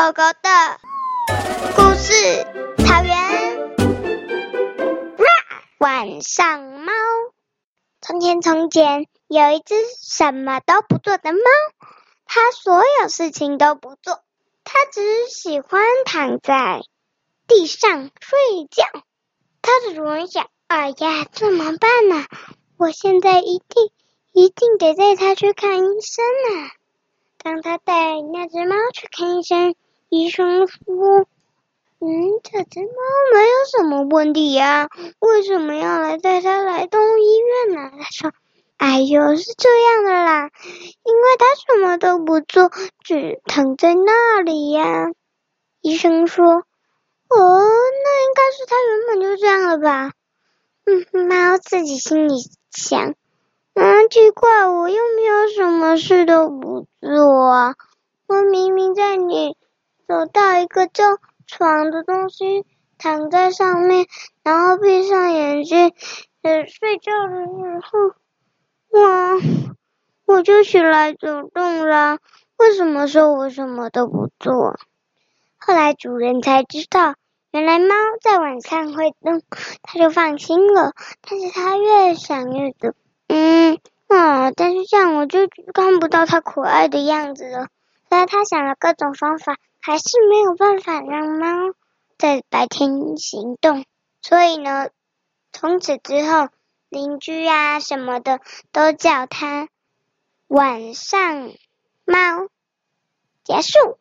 狗狗的故事，草原。晚上猫。从前从前有一只什么都不做的猫，它所有事情都不做，它只喜欢躺在地上睡觉。它的主人想：哎呀，怎么办呢？我现在一定一定得带它去看医生啊！当他带那只猫去看医生，医生说：“嗯，这只猫没有什么问题呀，为什么要来带它来动物医院呢？”他说：“哎呦，是这样的啦，因为它什么都不做，只躺在那里呀。”医生说：“哦，那应该是它原本就这样了吧？”嗯，猫自己心里想。嗯，奇怪，我又没有什么事都不做啊！我明明在你走到一个叫床的东西，躺在上面，然后闭上眼睛，呃，睡觉的时候，我，我就起来走动了。为什么说我什么都不做？后来主人才知道，原来猫在晚上会动，他就放心了。但是他越想越多。嗯，啊，但是这样我就看不到它可爱的样子了。但他想了各种方法，还是没有办法让猫在白天行动。所以呢，从此之后，邻居啊什么的都叫他晚上猫。结束。